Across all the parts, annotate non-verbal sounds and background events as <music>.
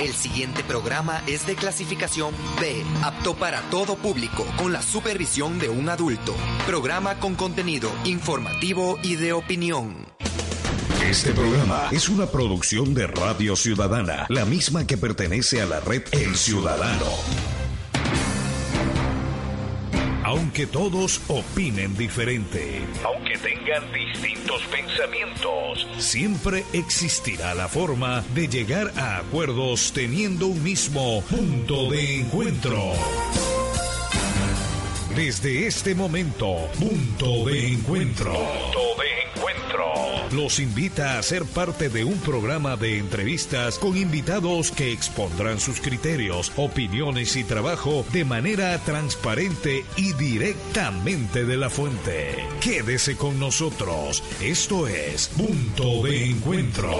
El siguiente programa es de clasificación B, apto para todo público, con la supervisión de un adulto. Programa con contenido informativo y de opinión. Este programa es una producción de Radio Ciudadana, la misma que pertenece a la red El Ciudadano. Aunque todos opinen diferente, aunque tengan distintos pensamientos, siempre existirá la forma de llegar a acuerdos teniendo un mismo punto de encuentro. Desde este momento, punto de encuentro. Punto de encuentro. Los invita a ser parte de un programa de entrevistas con invitados que expondrán sus criterios, opiniones y trabajo de manera transparente y directamente de la fuente. Quédese con nosotros. Esto es Punto de Encuentro.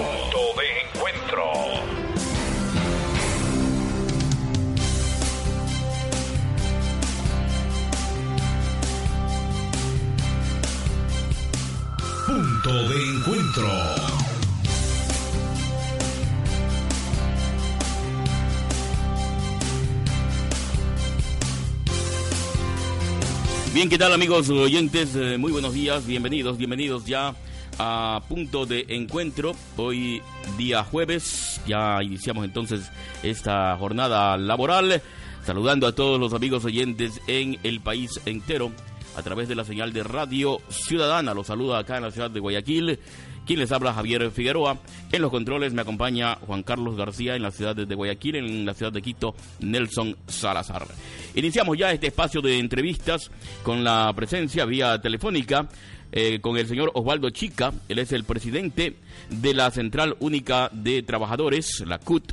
Bien, ¿qué tal amigos oyentes? Eh, Muy buenos días, bienvenidos, bienvenidos ya a punto de encuentro. Hoy día jueves, ya iniciamos entonces esta jornada laboral, saludando a todos los amigos oyentes en el país entero a través de la señal de Radio Ciudadana. Los saluda acá en la ciudad de Guayaquil. Quien les habla Javier Figueroa. En los controles me acompaña Juan Carlos García en la ciudad de Guayaquil, en la ciudad de Quito, Nelson Salazar. Iniciamos ya este espacio de entrevistas con la presencia vía telefónica eh, con el señor Osvaldo Chica. Él es el presidente de la Central Única de Trabajadores, la CUT.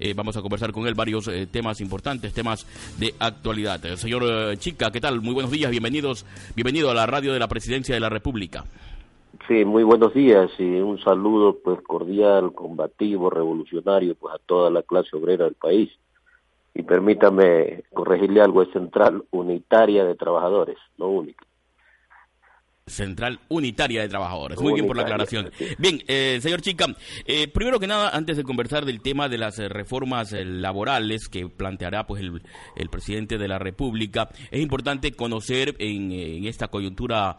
Eh, vamos a conversar con él varios eh, temas importantes, temas de actualidad. Señor Chica, ¿qué tal? Muy buenos días, bienvenidos, bienvenido a la radio de la Presidencia de la República. Sí, muy buenos días y un saludo pues cordial, combativo, revolucionario pues a toda la clase obrera del país. Y permítame corregirle algo, es Central Unitaria de Trabajadores, no única. Central Unitaria de Trabajadores. Muy bien por la aclaración. Bien, eh, señor Chica, eh, primero que nada, antes de conversar del tema de las eh, reformas eh, laborales que planteará pues el, el presidente de la República, es importante conocer en, en esta coyuntura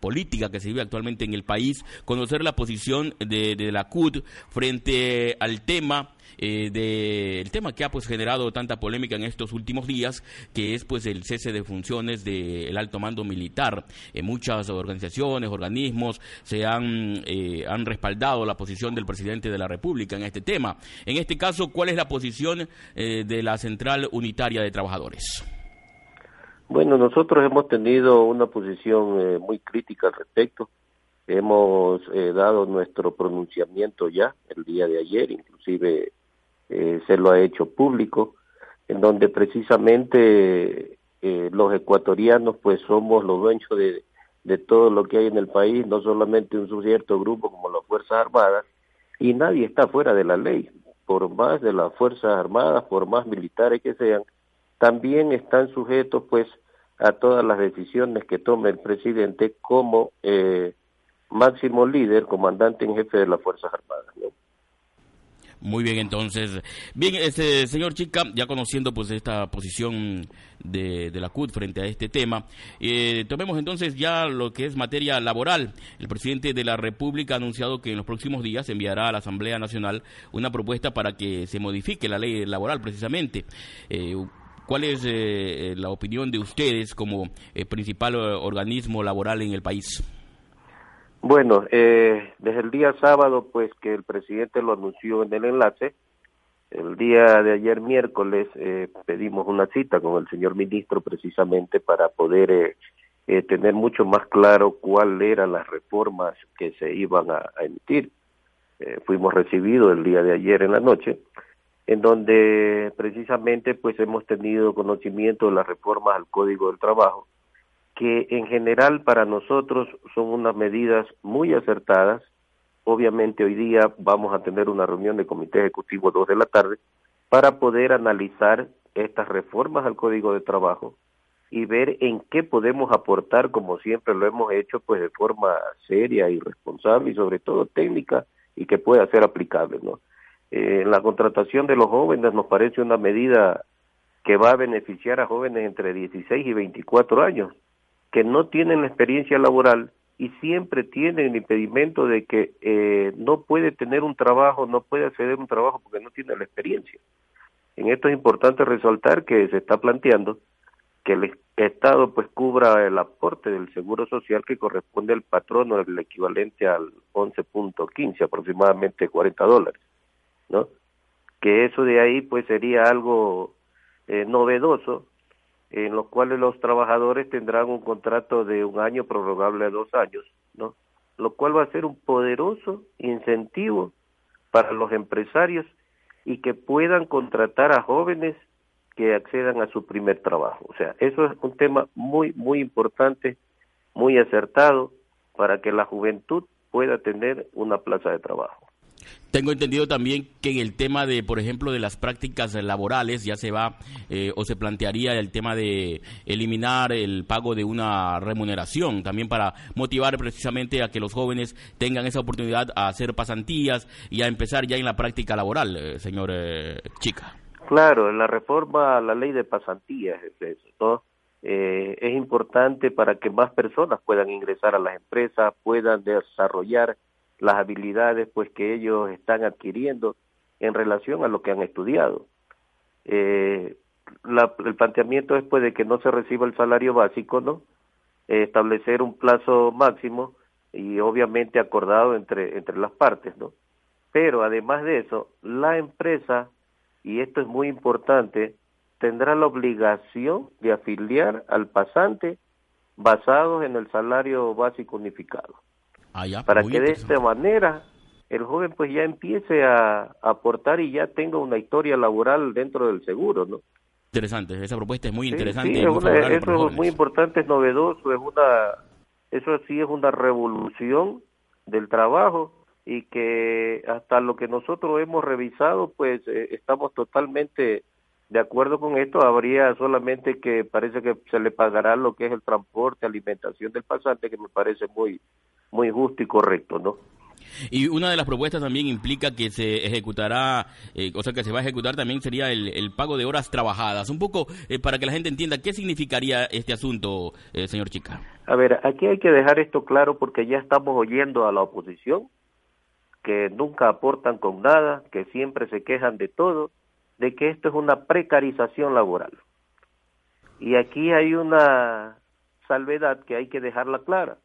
política que se vive actualmente en el país, conocer la posición de, de la CUT frente al tema eh, de el tema que ha pues generado tanta polémica en estos últimos días, que es pues el cese de funciones del alto mando militar. Eh, muchas organizaciones, organismos se han eh, han respaldado la posición del presidente de la República en este tema. En este caso, ¿cuál es la posición eh, de la Central Unitaria de Trabajadores? Bueno, nosotros hemos tenido una posición eh, muy crítica al respecto. Hemos eh, dado nuestro pronunciamiento ya el día de ayer, inclusive eh, se lo ha hecho público, en donde precisamente eh, los ecuatorianos pues somos los dueños de, de todo lo que hay en el país, no solamente un cierto grupo como las Fuerzas Armadas, y nadie está fuera de la ley, por más de las Fuerzas Armadas, por más militares que sean, también están sujetos pues a todas las decisiones que tome el presidente como eh, máximo líder, comandante en jefe de las Fuerzas Armadas. ¿no? Muy bien, entonces. Bien, este señor Chica, ya conociendo pues esta posición de, de la CUT frente a este tema, eh, tomemos entonces ya lo que es materia laboral. El presidente de la República ha anunciado que en los próximos días enviará a la Asamblea Nacional una propuesta para que se modifique la ley laboral precisamente. Eh, ¿Cuál es eh, la opinión de ustedes como eh, principal eh, organismo laboral en el país? Bueno, eh, desde el día sábado, pues que el presidente lo anunció en el enlace, el día de ayer miércoles eh, pedimos una cita con el señor ministro precisamente para poder eh, eh, tener mucho más claro cuáles eran las reformas que se iban a, a emitir. Eh, fuimos recibidos el día de ayer en la noche, en donde precisamente pues hemos tenido conocimiento de las reformas al Código del Trabajo, que en general para nosotros son unas medidas muy acertadas. Obviamente hoy día vamos a tener una reunión de comité ejecutivo a dos de la tarde para poder analizar estas reformas al Código de Trabajo y ver en qué podemos aportar, como siempre lo hemos hecho, pues de forma seria y responsable y sobre todo técnica y que pueda ser aplicable, ¿no? eh, la contratación de los jóvenes nos parece una medida que va a beneficiar a jóvenes entre 16 y 24 años, que no tienen la experiencia laboral y siempre tienen el impedimento de que eh, no puede tener un trabajo, no puede acceder a un trabajo porque no tiene la experiencia. En esto es importante resaltar que se está planteando que el Estado pues cubra el aporte del seguro social que corresponde al patrono, el equivalente al 11.15, aproximadamente 40 dólares, ¿no? Que eso de ahí pues sería algo eh, novedoso en los cuales los trabajadores tendrán un contrato de un año prorrogable a dos años, ¿no? Lo cual va a ser un poderoso incentivo para los empresarios y que puedan contratar a jóvenes que accedan a su primer trabajo. O sea, eso es un tema muy, muy importante, muy acertado para que la juventud pueda tener una plaza de trabajo. Tengo entendido también que en el tema de, por ejemplo, de las prácticas laborales ya se va eh, o se plantearía el tema de eliminar el pago de una remuneración, también para motivar precisamente a que los jóvenes tengan esa oportunidad a hacer pasantías y a empezar ya en la práctica laboral, eh, señor eh, Chica. Claro, la reforma a la ley de pasantías es eso, es importante para que más personas puedan ingresar a las empresas, puedan desarrollar las habilidades pues que ellos están adquiriendo en relación a lo que han estudiado. Eh, el planteamiento es pues de que no se reciba el salario básico, ¿no? Eh, establecer un plazo máximo y obviamente acordado entre, entre las partes, ¿no? Pero además de eso, la empresa, y esto es muy importante, tendrá la obligación de afiliar al pasante basados en el salario básico unificado. Ah, para que de esta manera el joven pues ya empiece a, aportar y ya tenga una historia laboral dentro del seguro, ¿no? Interesante, esa propuesta es muy interesante. Sí, eso es muy importante, es novedoso, es una, eso sí es una revolución del trabajo y que hasta lo que nosotros hemos revisado pues eh, estamos totalmente de acuerdo con esto, habría solamente que parece que se le pagará lo que es el transporte, alimentación del pasante, que me parece muy muy justo y correcto, ¿no? Y una de las propuestas también implica que se ejecutará, eh, o sea, que se va a ejecutar también sería el, pago de horas trabajadas. Un poco eh, para que la gente entienda qué significaría este asunto, eh, señor Chica. A ver, aquí hay que dejar esto claro porque ya estamos oyendo a la oposición que nunca aportan con nada, que siempre se quejan de todo, de que esto es una precarización laboral. Y aquí hay una salvedad que hay que dejarla clara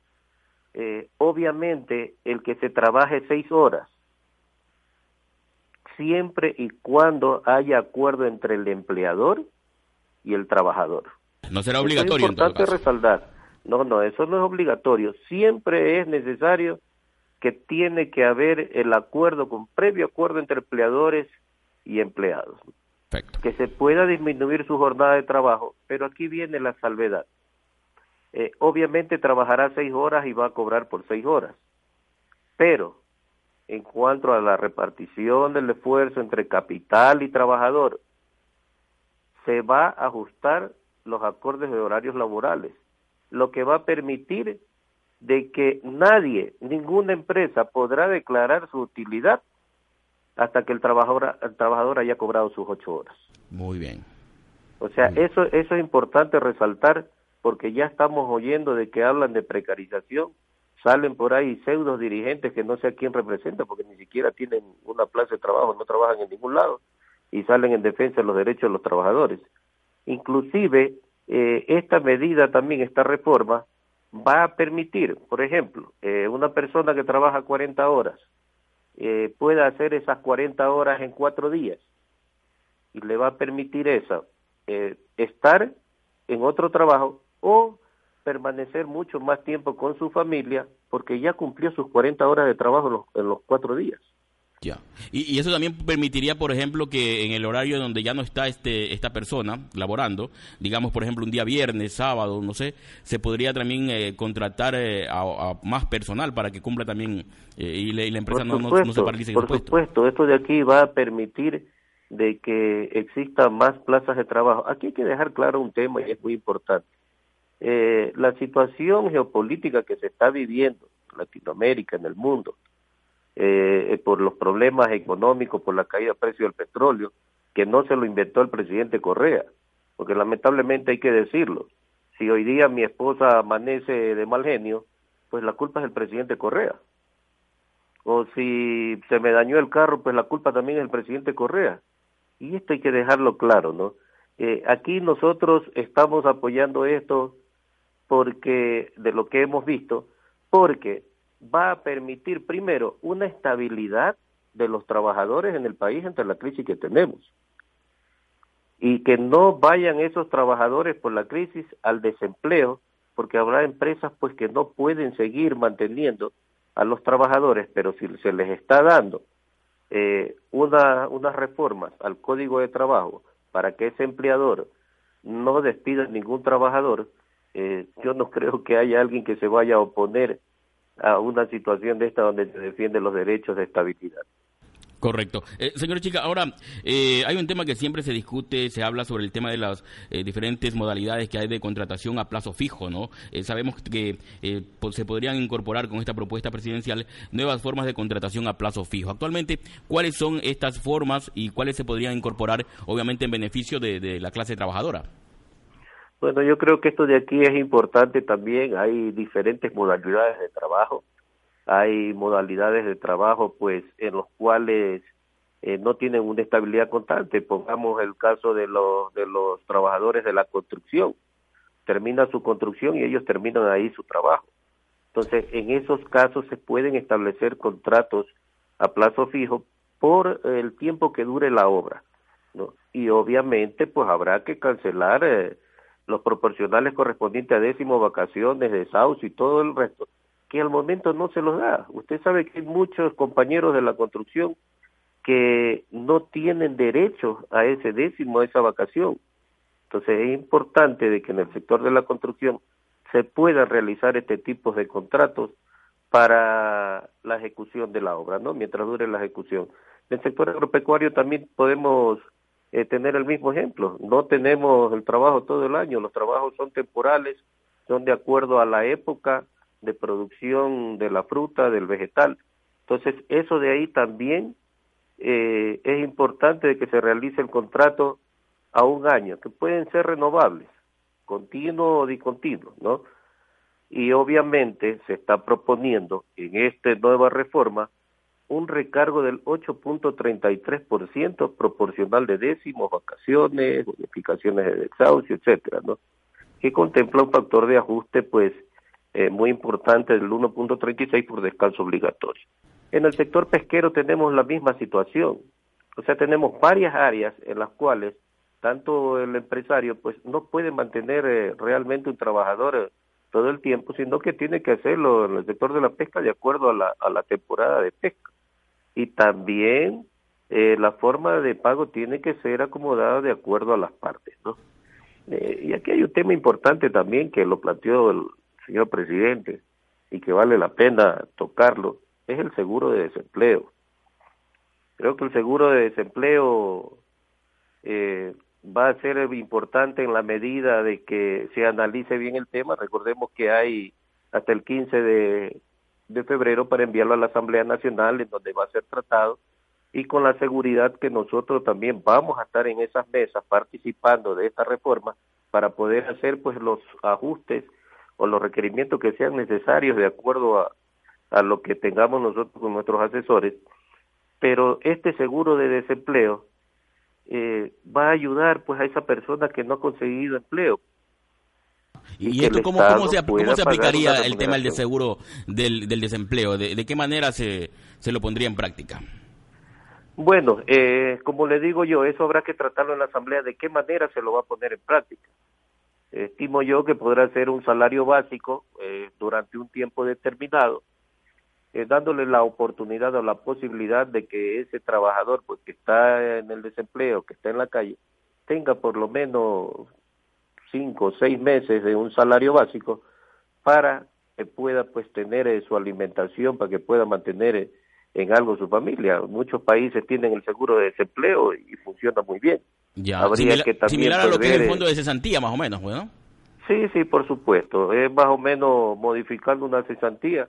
eh, obviamente el que se trabaje seis horas, siempre y cuando haya acuerdo entre el empleador y el trabajador. No será obligatorio. es importante resaltar. No, no, eso no es obligatorio. Siempre es necesario que tiene que haber el acuerdo, con previo acuerdo entre empleadores y empleados. Que se pueda disminuir su jornada de trabajo, pero aquí viene la salvedad. Eh, obviamente trabajará seis horas y va a cobrar por seis horas. Pero en cuanto a la repartición del esfuerzo entre capital y trabajador, se va a ajustar los acordes de horarios laborales, lo que va a permitir de que nadie, ninguna empresa podrá declarar su utilidad hasta que el trabajador, el trabajador haya cobrado sus ocho horas. Muy bien. O sea, eso, eso es importante resaltar porque ya estamos oyendo de que hablan de precarización, salen por ahí pseudos dirigentes que no sé a quién representa porque ni siquiera tienen una plaza de trabajo, no trabajan en ningún lado y salen en defensa de los derechos de los trabajadores. Inclusive, eh, esta medida también, esta reforma, va a permitir, por ejemplo, eh, una persona que trabaja 40 horas eh, pueda hacer esas 40 horas en cuatro días y le va a permitir eso, eh, estar en otro trabajo o permanecer mucho más tiempo con su familia porque ya cumplió sus 40 horas de trabajo en los, cuatro días. Ya. Y, eso también permitiría, por ejemplo, que en el horario donde ya no está este esta persona laborando, digamos, por ejemplo, un día viernes, sábado, no sé, se podría también eh, contratar eh, a, más personal para que cumpla también eh, y, la empresa no, se paralice Por supuesto, esto de aquí va a permitir de que existan más plazas de trabajo. Aquí hay que dejar claro un tema y es muy importante eh, la situación geopolítica que se está viviendo en Latinoamérica, en el mundo, eh, por los problemas económicos, por la caída del precio del petróleo, que no se lo inventó el presidente Correa, porque lamentablemente hay que decirlo. Si hoy día mi esposa amanece de mal genio, pues la culpa es del presidente Correa. O si se me dañó el carro, pues la culpa también es del presidente Correa. Y esto hay que dejarlo claro, ¿no? Eh, aquí nosotros estamos apoyando esto porque de lo que hemos visto, porque va a permitir primero una estabilidad de los trabajadores en el país entre la crisis que tenemos. Y que no vayan esos trabajadores por la crisis al desempleo porque habrá empresas pues que no pueden seguir manteniendo a los trabajadores pero si se les está dando eh, una, unas reformas al código de trabajo para que ese empleador no despida ningún trabajador eh, yo no <laughs> creo que haya alguien que se vaya a oponer a una situación de esta donde se defienden los derechos de estabilidad. Correcto. Eh, señor Chica, ahora eh, hay un tema que siempre se discute, se habla sobre el tema de las eh, diferentes modalidades que hay de contratación a plazo fijo, ¿no? sabemos que se podrían incorporar con esta propuesta presidencial nuevas formas de contratación a plazo fijo. Actualmente, ¿cuáles son estas formas y cuáles se podrían incorporar, obviamente, en beneficio de la clase trabajadora? Bueno, yo creo que esto de aquí es importante también. Hay diferentes modalidades de trabajo. Hay modalidades de trabajo, pues, en los cuales eh, no tienen una estabilidad constante. Pongamos el caso de los de los trabajadores de la construcción. Termina su construcción y ellos terminan ahí su trabajo. Entonces, en esos casos se pueden establecer contratos a plazo fijo por el tiempo que dure la obra. ¿no? Y obviamente, pues habrá que cancelar eh, los proporcionales correspondientes a décimo, vacaciones, desahucio y todo el resto, que al momento no se los da. Usted sabe que hay muchos compañeros de la construcción que no tienen derecho a ese décimo, a esa vacación. Entonces es importante de que en el sector de la construcción se puedan realizar este tipo de contratos para la ejecución de la obra, ¿no? Mientras dure la ejecución. En el sector agropecuario también podemos eh, tener el mismo ejemplo. No tenemos el trabajo todo el año, los trabajos son temporales, son de acuerdo a la época de producción de la fruta, del vegetal. Entonces, eso de ahí también eh, es importante de que se realice el contrato a un año, que pueden ser renovables, continuo o discontinuo, ¿no? Y obviamente se está proponiendo en esta nueva reforma un recargo del 8.33% proporcional de décimos, vacaciones, bonificaciones de desahucio, etcétera. Que contempla un factor de ajuste, pues, eh, muy importante del 1.36 por descanso obligatorio. En el sector pesquero tenemos la misma situación, o sea, tenemos varias áreas en las cuales tanto el empresario, pues, no puede mantener eh, realmente un trabajador eh, todo el tiempo, sino que tiene que hacerlo en el sector de la pesca de acuerdo a la temporada de pesca y también eh, la forma de pago tiene que ser acomodada de acuerdo a las partes, ¿no? Eh, y aquí hay un tema importante también que lo planteó el señor presidente y que vale la pena tocarlo, es el seguro de desempleo. Creo que el seguro de desempleo eh, va a ser importante en la medida de que se analice bien el tema. Recordemos que hay hasta el 15 de de febrero para enviarlo a la Asamblea Nacional en donde va a ser tratado y con la seguridad que nosotros también vamos a estar en esas mesas participando de esta reforma para poder hacer pues los ajustes o los requerimientos que sean necesarios de acuerdo a, a lo que tengamos nosotros con nuestros asesores. Pero este seguro de desempleo eh, va a ayudar pues a esa persona que no ha conseguido empleo ¿Y, esto cómo, cómo, se, cómo se aplicaría el tema del seguro del, del desempleo? ¿De, qué manera se, se lo pondría en práctica? Bueno, eh, como le digo yo, eso habrá que tratarlo en la Asamblea, de qué manera se lo va a poner en práctica. Estimo yo que podrá ser un salario básico eh, durante un tiempo determinado, eh, dándole la oportunidad o la posibilidad de que ese trabajador pues que está en el desempleo, que está en la calle, tenga por lo menos cinco o seis meses de un salario básico para que pueda pues tener eh, su alimentación, para que pueda mantener eh, en algo su familia. Muchos países tienen el seguro de desempleo y funciona muy bien. Ya, Habría que también similar a lo que es el fondo de cesantía, más o menos, ¿no? Sí, sí, por supuesto. Es más o menos modificando una cesantía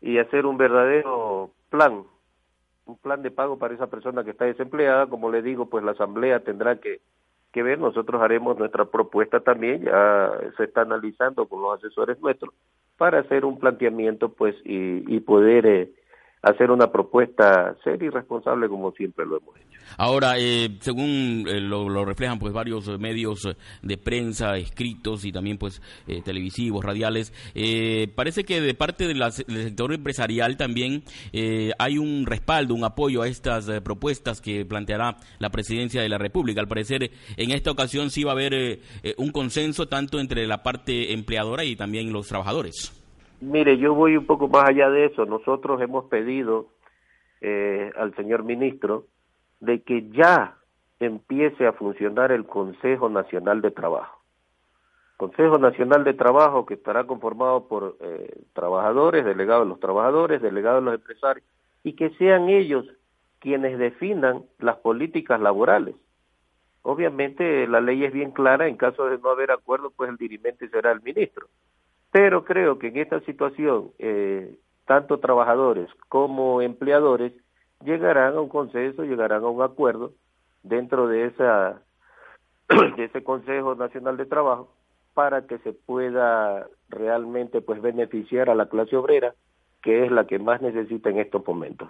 y hacer un verdadero plan, un plan de pago para esa persona que está desempleada. Como le digo, pues la asamblea tendrá que, que ver, nosotros haremos nuestra propuesta también, ya se está analizando con los asesores nuestros, para hacer un planteamiento pues y, y poder... Eh, hacer una propuesta seria y responsable como siempre lo hemos hecho. Ahora, eh, según eh, lo, reflejan pues varios medios de prensa, escritos y también pues eh, televisivos, radiales, parece que de parte del sector empresarial también hay un respaldo, un apoyo a estas propuestas que planteará la presidencia de la República. Al parecer, en esta ocasión sí va a haber un consenso tanto entre la parte empleadora y también los trabajadores. Mire, yo voy un poco más allá de eso. Nosotros hemos pedido eh, al señor ministro de que ya empiece a funcionar el Consejo Nacional de Trabajo. Consejo Nacional de Trabajo que estará conformado por eh, trabajadores, delegados de los trabajadores, delegados de los empresarios, y que sean ellos quienes definan las políticas laborales. Obviamente la ley es bien clara, en caso de no haber acuerdo, pues el dirimente será el ministro. Pero creo que en esta situación, eh, tanto trabajadores como empleadores llegarán a un consenso, llegarán a un acuerdo dentro de esa <clears throat> de ese Consejo Nacional de Trabajo para que se pueda realmente pues beneficiar a la clase obrera que es la que más necesita en estos momentos.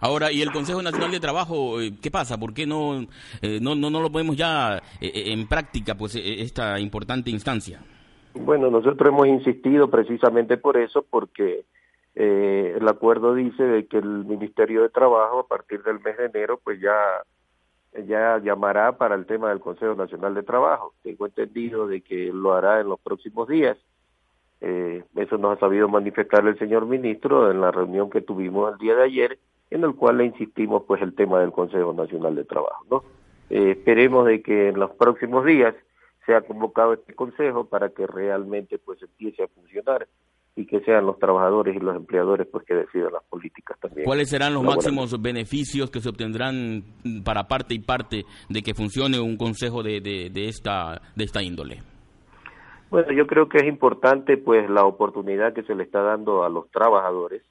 Ahora, ¿y el Consejo Nacional de Trabajo eh, qué pasa? ¿Por qué no, eh, no, no, no lo podemos ya en práctica, pues, esta importante instancia? Bueno, nosotros hemos insistido precisamente por eso, porque eh, el acuerdo dice de que el Ministerio de Trabajo a partir del mes de enero pues ya ya llamará para el tema del Consejo Nacional de Trabajo. Tengo entendido de que lo hará en los próximos días. Eh, eso nos ha sabido manifestar el señor ministro en la reunión que tuvimos el día de ayer, en el cual le insistimos pues el tema del Consejo Nacional de Trabajo. ¿no? Eh, esperemos de que en los próximos días se ha convocado este consejo para que realmente pues empiece a funcionar y que sean los trabajadores y los empleadores pues que decidan las políticas también. ¿Cuáles serán los máximos beneficios que se obtendrán para parte y parte de que funcione un consejo de, de, esta de esta índole? Bueno, yo creo que es importante pues la oportunidad que se le está dando a los trabajadores.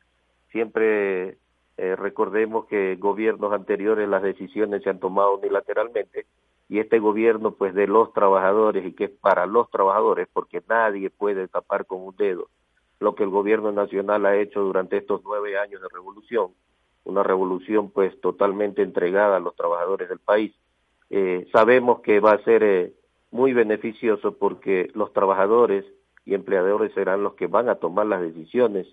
Siempre eh, recordemos que gobiernos anteriores las decisiones se han tomado unilateralmente y este gobierno pues de los trabajadores y que es para los trabajadores porque nadie puede tapar con un dedo lo que el gobierno nacional ha hecho durante estos nueve años de revolución, una revolución pues totalmente entregada a los trabajadores del país. Eh, sabemos que va a ser eh, muy beneficioso porque los trabajadores y empleadores serán los que van a tomar las decisiones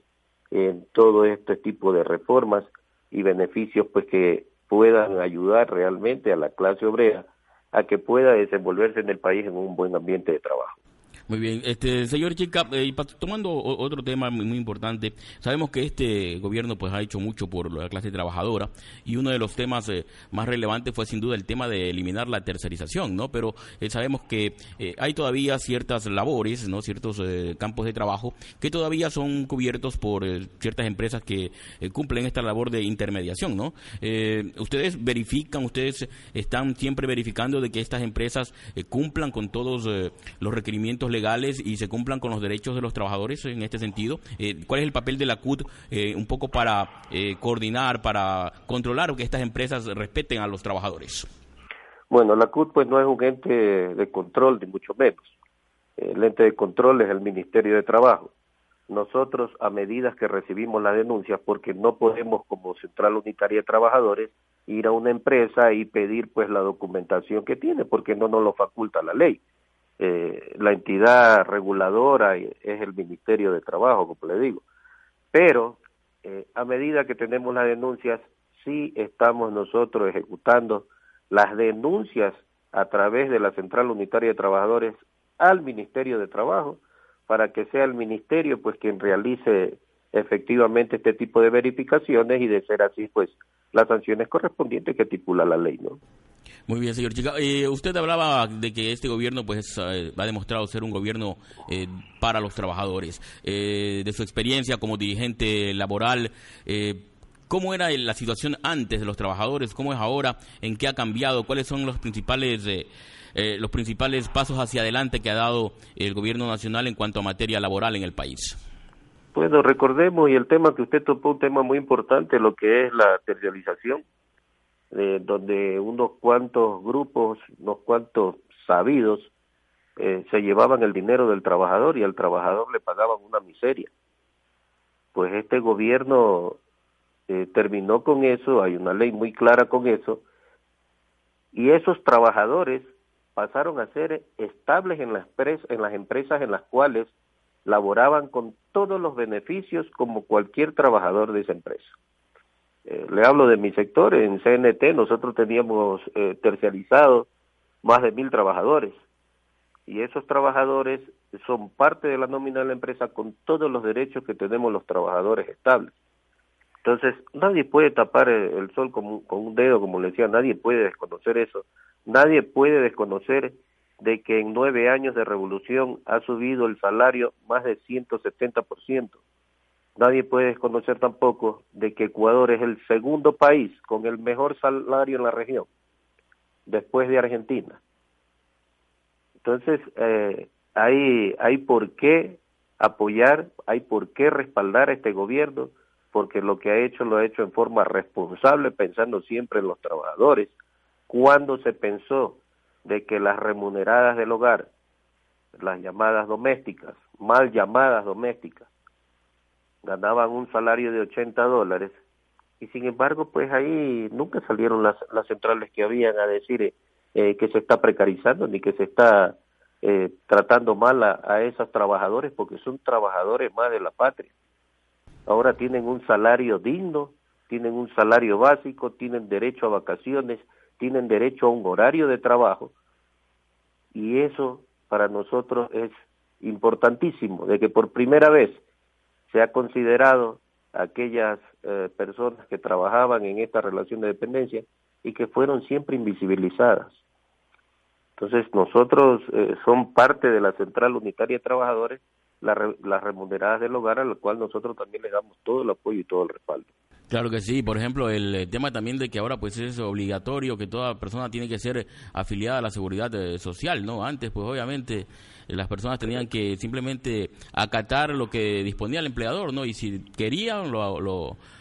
en todo este tipo de reformas y beneficios pues que puedan ayudar realmente a la clase obrera a que pueda desenvolverse en el país en un buen ambiente de trabajo. Muy bien, este señor Chica, eh, tomando otro tema muy, importante, sabemos que este gobierno pues ha hecho mucho por la clase trabajadora y uno de los temas eh, más relevantes fue sin duda el tema de eliminar la tercerización, ¿no? Pero eh, sabemos que hay todavía ciertas labores, ¿no? Ciertos campos de trabajo que todavía son cubiertos por ciertas empresas que cumplen esta labor de intermediación, ¿no? ustedes verifican, ustedes están siempre verificando de que estas empresas cumplan con todos los requerimientos legales y se cumplan con los derechos de los trabajadores en este sentido? Eh, ¿Cuál es el papel de la CUT eh, un poco para eh, coordinar, para controlar que estas empresas respeten a los trabajadores? Bueno, la CUT pues no es un ente de control, ni mucho menos. El ente de control es el Ministerio de Trabajo. Nosotros, a medida que recibimos las denuncias, porque no podemos como Central Unitaria de Trabajadores ir a una empresa y pedir pues la documentación que tiene, porque no nos lo faculta la ley eh, la entidad reguladora es el Ministerio de Trabajo, como le digo. Pero eh, a medida que tenemos las denuncias, sí estamos nosotros ejecutando las denuncias a través de la Central Unitaria de Trabajadores al Ministerio de Trabajo para que sea el ministerio pues quien realice efectivamente este tipo de verificaciones y de ser así pues las sanciones correspondientes que estipula la ley, ¿no? Muy bien, señor Chica. Eh, usted hablaba de que este gobierno pues eh, ha demostrado ser un gobierno eh, para los trabajadores. de su experiencia como dirigente laboral, ¿cómo era la situación antes de los trabajadores? ¿Cómo es ahora? ¿En qué ha cambiado? ¿Cuáles son los principales los principales pasos hacia adelante que ha dado el gobierno nacional en cuanto a materia laboral en el país? Bueno, recordemos, y el tema que usted tocó, un tema muy importante, lo que es la tercialización, eh, donde unos cuantos grupos, unos cuantos sabidos, eh, se llevaban el dinero del trabajador y al trabajador le pagaban una miseria. Pues este gobierno eh, terminó con eso, hay una ley muy clara con eso, y esos trabajadores pasaron a ser estables en las, en las empresas en las cuales laboraban con todos los beneficios como cualquier trabajador de esa empresa. Eh, le hablo de mi sector, en CNT nosotros teníamos eh, más de mil trabajadores y esos trabajadores son parte de la nómina de la empresa con todos los derechos que tenemos los trabajadores estables. Entonces, nadie puede tapar el sol con, con un dedo, como le decía, nadie puede desconocer eso. Nadie puede desconocer de que en nueve años de revolución ha subido el salario más de 170%. Nadie puede desconocer tampoco de que Ecuador es el segundo país con el mejor salario en la región, después de Argentina. Entonces, eh, hay, hay por qué apoyar, hay por qué respaldar a este gobierno, porque lo que ha hecho lo ha hecho en forma responsable, pensando siempre en los trabajadores. Cuando se pensó de que las remuneradas del hogar, las llamadas domésticas, mal llamadas domésticas, ganaban un salario de 80 dólares y sin embargo pues ahí nunca salieron las, las centrales que habían a decir eh, que se está precarizando ni que se está eh, tratando mal a, a esos trabajadores porque son trabajadores más de la patria. Ahora tienen un salario digno, tienen un salario básico, tienen derecho a vacaciones, tienen derecho a un horario de trabajo y eso para nosotros es importantísimo, de que por primera vez se ha considerado aquellas eh, personas que trabajaban en esta relación de dependencia y que fueron siempre invisibilizadas. Entonces nosotros eh, son parte de la Central Unitaria de Trabajadores, las remuneradas del hogar, a la cual nosotros también le damos todo el apoyo y todo el respaldo. Claro que sí, por ejemplo, el eh, tema también de que ahora pues es obligatorio que toda persona tiene que ser afiliada a la seguridad eh, social, ¿no? Antes pues obviamente eh, las personas tenían que simplemente acatar lo que disponía el empleador, ¿no? Y si querían lo,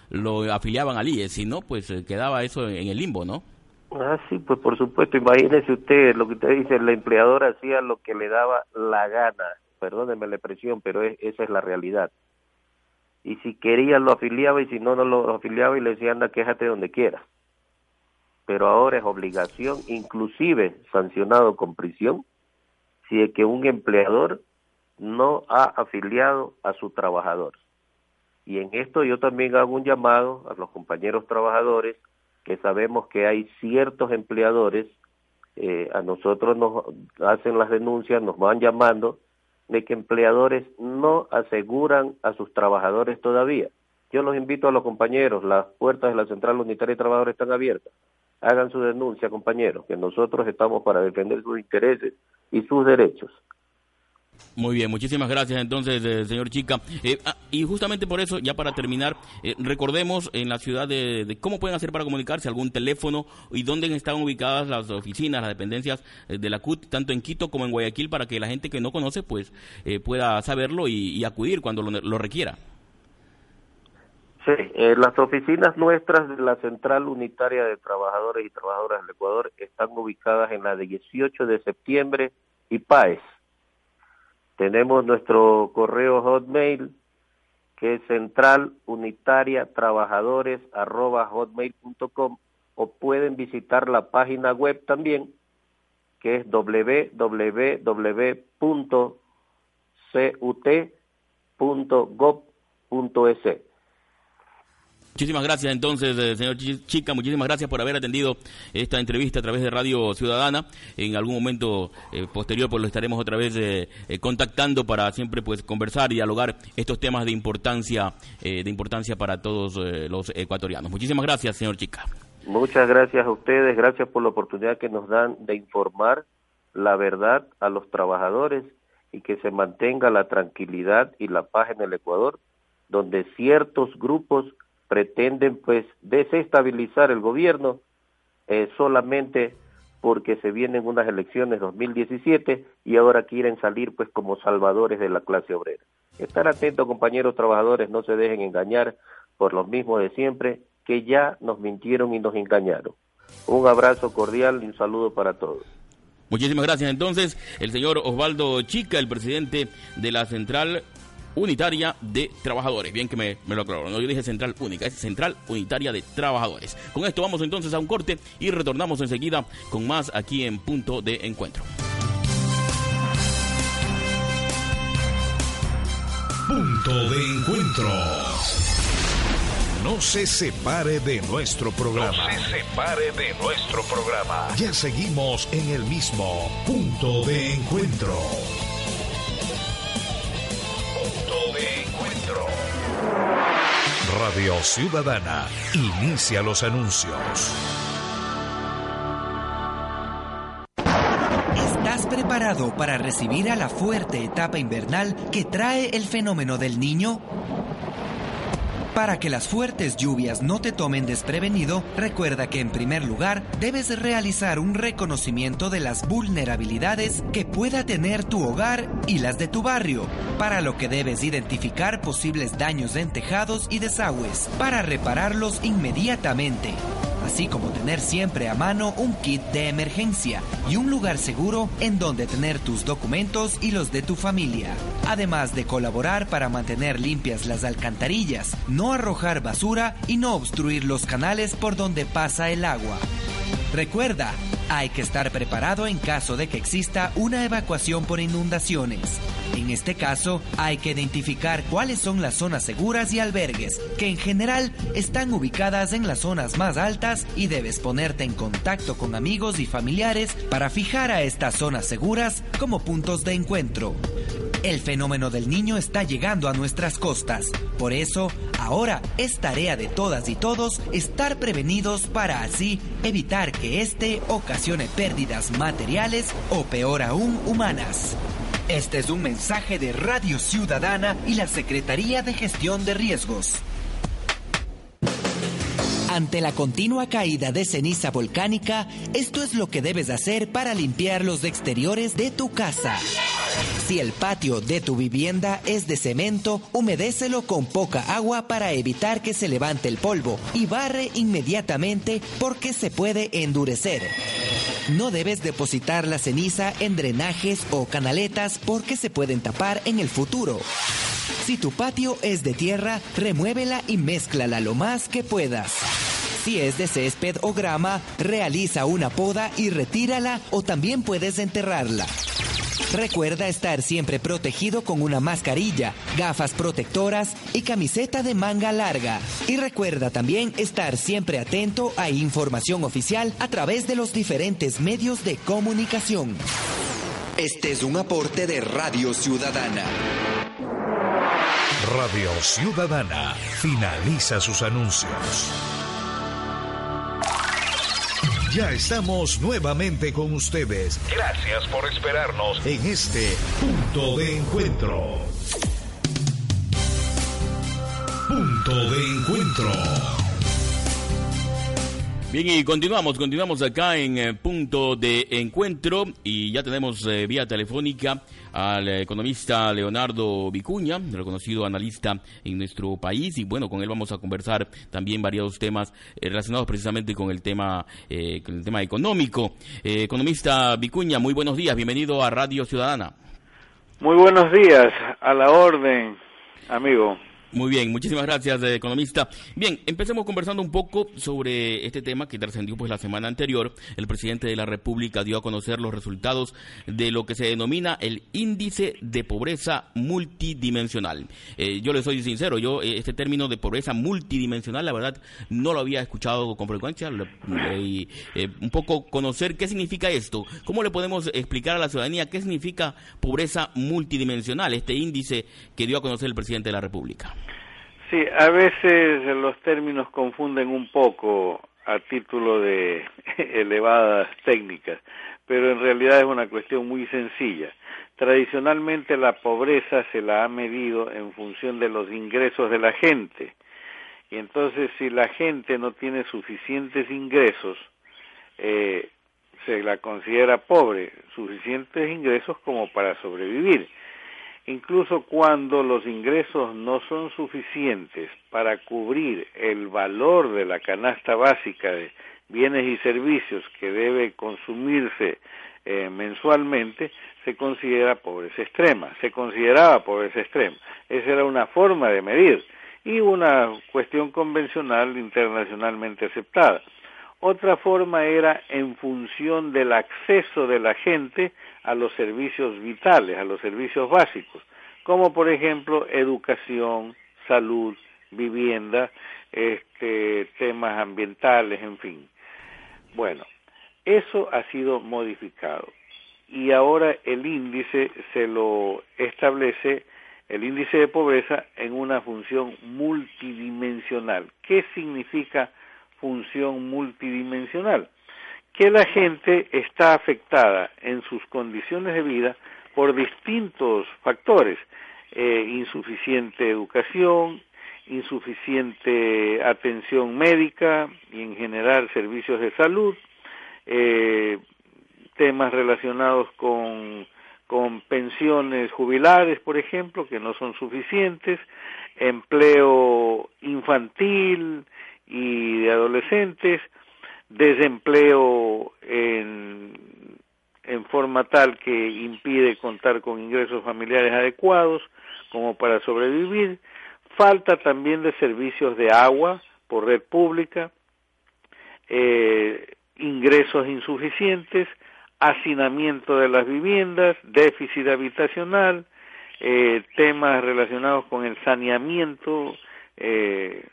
lo, afiliaban al IE, si no pues quedaba eso en el limbo, ¿no? Ah, sí, pues por supuesto, imagínese usted lo que usted dice, el empleador hacía lo que le daba la gana, perdóneme la expresión, pero esa es la realidad y si quería lo afiliaba y si no, no lo afiliaba y le decía anda, quéjate donde quieras. Pero ahora es obligación, inclusive sancionado con prisión, si es que un empleador no ha afiliado a su trabajador. Y en esto yo también hago un llamado a los compañeros trabajadores que sabemos que hay ciertos empleadores, eh, a nosotros nos hacen las denuncias, nos van llamando de que empleadores no aseguran a sus trabajadores todavía. Yo los invito a los compañeros, las puertas de la Central Unitaria de Trabajadores están abiertas. Hagan su denuncia, compañeros, que nosotros estamos para defender sus intereses y sus derechos. Muy bien, muchísimas gracias entonces, eh, señor Chica. Eh, ah, y justamente por eso, ya para terminar, eh, recordemos en la ciudad de, cómo pueden hacer para comunicarse, algún teléfono y dónde están ubicadas las oficinas, las dependencias de la CUT, tanto en Quito como en Guayaquil, para que la gente que no conoce pues pueda saberlo y, acudir cuando lo, requiera. Sí, las oficinas nuestras de la Central Unitaria de Trabajadores y Trabajadoras del Ecuador están ubicadas en la de 18 de septiembre y PAES tenemos nuestro correo hotmail que es central unitaria trabajadores arroba hotmail.com o pueden visitar la página web también que es www.cut.gov.es. Muchísimas gracias entonces, eh, señor Chica, muchísimas gracias por haber atendido esta entrevista a través de Radio Ciudadana. En algún momento eh, posterior pues lo estaremos otra vez eh, contactando para siempre pues conversar y dialogar estos temas de importancia de importancia para todos los ecuatorianos. Muchísimas gracias, señor Chica. Muchas gracias a ustedes, gracias por la oportunidad que nos dan de informar la verdad a los trabajadores y que se mantenga la tranquilidad y la paz en el Ecuador, donde ciertos grupos pretenden pues desestabilizar el gobierno eh, solamente porque se vienen unas elecciones 2017 y ahora quieren salir pues como salvadores de la clase obrera. Estar atentos, compañeros trabajadores, no se dejen engañar por los mismos de siempre que ya nos mintieron y nos engañaron. Un abrazo cordial y un saludo para todos. Muchísimas gracias. Entonces, el señor Osvaldo Chica, el presidente de la Central Unitaria de Trabajadores. Bien que me, lo aclaro, no yo dije Central Única, es Central Unitaria de Trabajadores. Con esto vamos entonces a un corte y retornamos enseguida con más aquí en Punto de Encuentro. Punto de Encuentro. No se separe de nuestro programa. No se separe de nuestro programa. Ya seguimos en el mismo punto de encuentro. Punto de encuentro. Radio Ciudadana inicia los anuncios. ¿Estás preparado para recibir a la fuerte etapa invernal que trae el fenómeno del niño? Para que las fuertes lluvias no te tomen desprevenido, recuerda que en primer lugar debes realizar un reconocimiento de las vulnerabilidades que pueda tener tu hogar y las de tu barrio, para lo que debes identificar posibles daños en tejados y desagües, para repararlos inmediatamente así como tener siempre a mano un kit de emergencia y un lugar seguro en donde tener tus documentos y los de tu familia. Además de colaborar para mantener limpias las alcantarillas, no arrojar basura y no obstruir los canales por donde pasa el agua. Recuerda, hay que estar preparado en caso de que exista una evacuación por inundaciones. En este caso, hay que identificar cuáles son las zonas seguras y albergues, que en general están ubicadas en las zonas más altas y debes ponerte en contacto con amigos y familiares para fijar a estas zonas seguras como puntos de encuentro. El fenómeno del niño está llegando a nuestras costas. Por eso, ahora es tarea de todas y todos estar prevenidos para así evitar que este ocasione pérdidas materiales o peor aún humanas. Este es un mensaje de Radio Ciudadana y la Secretaría de Gestión de Riesgos. Ante la continua caída de ceniza volcánica, esto es lo que debes hacer para limpiar los exteriores de tu casa. Si el patio de tu vivienda es de cemento, humedécelo con poca agua para evitar que se levante el polvo y barre inmediatamente porque se puede endurecer. No debes depositar la ceniza en drenajes o canaletas porque se pueden tapar en el futuro. Si tu patio es de tierra, remuévela y mézclala lo más que puedas. Si es de césped o grama, realiza una poda y retírala o también puedes enterrarla. Recuerda estar siempre protegido con una mascarilla, gafas protectoras y camiseta de manga larga. Y recuerda también estar siempre atento a información oficial a través de los diferentes medios de comunicación. Este es un aporte de Radio Ciudadana. Radio Ciudadana finaliza sus anuncios. Ya estamos nuevamente con ustedes. Gracias por esperarnos en este punto de encuentro. Punto de encuentro. Bien, y continuamos, continuamos acá en eh, punto de encuentro y ya tenemos eh, vía telefónica al economista Leonardo Vicuña, reconocido analista en nuestro país, y bueno, con él vamos a conversar también varios temas eh, relacionados precisamente con el tema, con el tema económico. economista Vicuña, muy buenos días, bienvenido a Radio Ciudadana. Muy buenos días, a la orden, amigo. Muy bien, muchísimas gracias, eh, economista. Bien, empecemos conversando un poco sobre este tema que trascendió pues la semana anterior. El presidente de la República dio a conocer los resultados de lo que se denomina el índice de pobreza multidimensional. Eh, yo le soy sincero, yo eh, este término de pobreza multidimensional, la verdad, no lo había escuchado con frecuencia. y un poco conocer qué significa esto. ¿Cómo le podemos explicar a la ciudadanía qué significa pobreza multidimensional, este índice que dio a conocer el presidente de la República? Sí, a veces los términos confunden un poco a título de <laughs> elevadas técnicas, pero en realidad es una cuestión muy sencilla. Tradicionalmente la pobreza se la ha medido en función de los ingresos de la gente. Y entonces si la gente no tiene suficientes ingresos, eh, se la considera pobre, suficientes ingresos como para sobrevivir. Incluso cuando los ingresos no son suficientes para cubrir el valor de la canasta básica de bienes y servicios que debe consumirse eh, mensualmente, se considera pobreza extrema, se consideraba pobreza extrema. Esa era una forma de medir y una cuestión convencional internacionalmente aceptada. Otra forma era en función del acceso de la gente a los servicios vitales, a los servicios básicos, como por ejemplo educación, salud, vivienda, este, temas ambientales, en fin. Bueno, eso ha sido modificado y ahora el índice se lo establece el índice de pobreza en una función multidimensional. ¿Qué significa función multidimensional? Que la gente está afectada en sus condiciones de vida por distintos factores, eh, insuficiente educación, insuficiente atención médica y en general servicios de salud, eh, temas relacionados con, con pensiones jubilares, por ejemplo, que no son suficientes, empleo infantil y de adolescentes, desempleo en, en forma tal que impide contar con ingresos familiares adecuados como para sobrevivir, falta también de servicios de agua por red pública, eh, ingresos insuficientes, hacinamiento de las viviendas, déficit habitacional, eh, temas relacionados con el saneamiento, eh,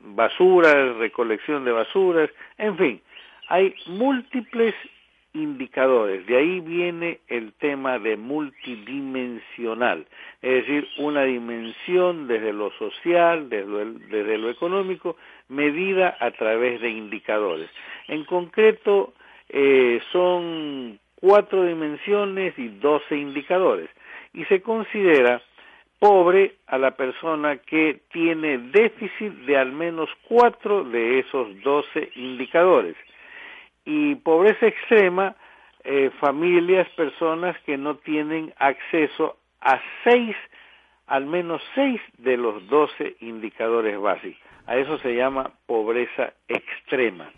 basuras, recolección de basuras, en fin, hay múltiples indicadores. De ahí viene el tema de multidimensional, es decir, una dimensión desde lo social, desde lo, desde lo económico, medida a través de indicadores. En concreto, eh, son cuatro dimensiones y doce indicadores. Y se considera pobre a la persona que tiene déficit de al menos cuatro de esos doce indicadores y pobreza extrema, eh, familias, personas que no tienen acceso a seis, al menos seis de los doce indicadores básicos. A eso se llama pobreza extrema.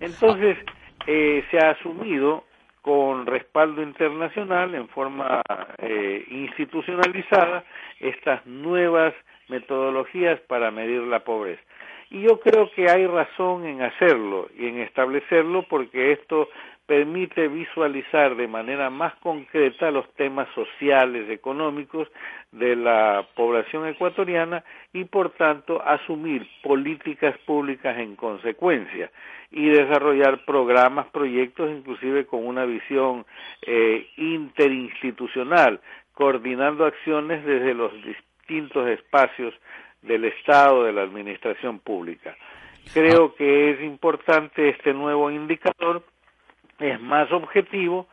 Entonces, eh, se ha asumido con respaldo internacional, en forma eh, institucionalizada, estas nuevas metodologías para medir la pobreza. Y yo creo que hay razón en hacerlo y en establecerlo porque esto permite visualizar de manera más concreta los temas sociales, económicos de la población ecuatoriana y por tanto asumir políticas públicas en consecuencia y desarrollar programas, proyectos, inclusive con una visión eh, interinstitucional, coordinando acciones desde los distintos espacios del Estado, de la administración pública. Creo que es importante este nuevo indicador, es más objetivo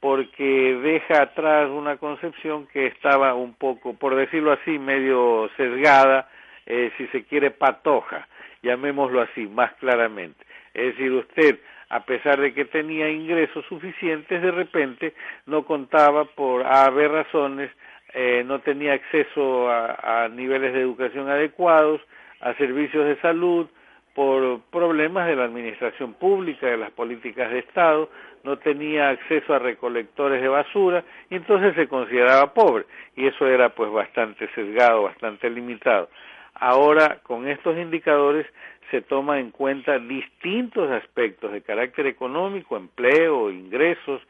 porque deja atrás una concepción que estaba un poco, por decirlo así, medio sesgada, eh, si se quiere patoja, llamémoslo así, más claramente. Es decir, usted, a pesar de que tenía ingresos suficientes, de repente no contaba por haber razones eh, no tenía acceso a, niveles de educación adecuados, a servicios de salud, por problemas de la administración pública, de las políticas de Estado, no tenía acceso a recolectores de basura y entonces se consideraba pobre y eso era pues bastante sesgado, bastante limitado. Ahora con estos indicadores se toma en cuenta distintos aspectos de carácter económico, empleo, ingresos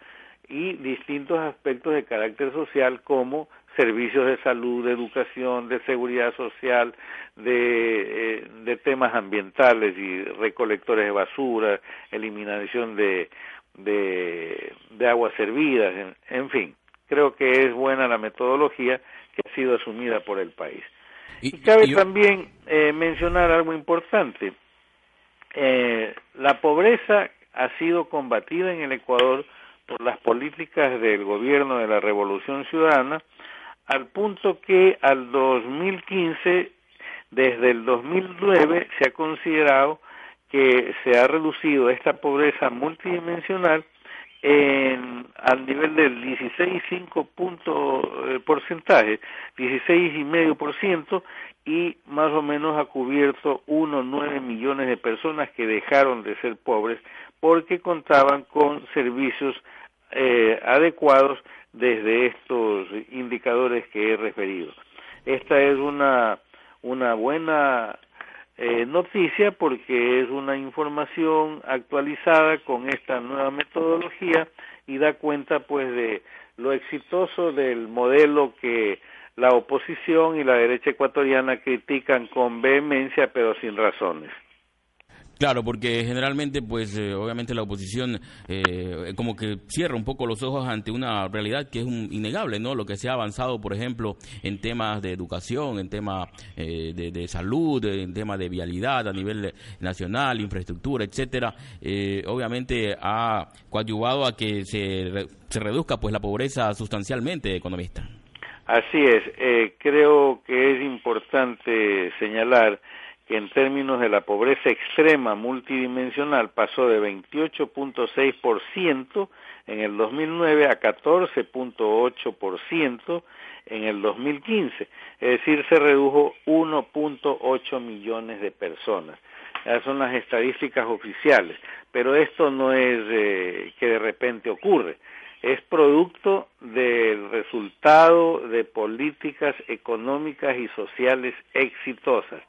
y distintos aspectos de carácter social como servicios de salud, de educación, de seguridad social, de, eh, de temas ambientales y recolectores de basura, eliminación de, de, de aguas servidas, en, fin, creo que es buena la metodología que ha sido asumida por el país. Y, cabe también eh, mencionar algo importante. Eh, la pobreza ha sido combatida en el Ecuador por las políticas del gobierno de la Revolución Ciudadana, al punto que al 2015, desde el 2009, se ha considerado que se ha reducido esta pobreza multidimensional en, al nivel del 16,5 puntos eh, porcentaje, 16,5% y más o menos ha cubierto 1,9 millones de personas que dejaron de ser pobres porque contaban con servicios eh, adecuados desde estos indicadores que he referido. Esta es una, una buena eh, noticia porque es una información actualizada con esta nueva metodología y da cuenta pues de lo exitoso del modelo que la oposición y la derecha ecuatoriana critican con vehemencia pero sin razones. Claro, porque generalmente, pues, eh, obviamente la oposición eh, como que cierra un poco los ojos ante una realidad que es innegable, ¿no? Lo que se ha avanzado, por ejemplo, en temas de educación, en temas eh, de, salud, en temas de vialidad a nivel nacional, infraestructura, etcétera, obviamente ha coadyuvado a que se, se reduzca, pues, la pobreza sustancialmente, economista. Así es. creo que es importante señalar en términos de la pobreza extrema multidimensional pasó de 28.6% en el 2009 a 14.8% en el 2015, es decir, se redujo 1.8 millones de personas. Esas son las estadísticas oficiales, pero esto no es eh, que de repente ocurre, es producto del resultado de políticas económicas y sociales exitosas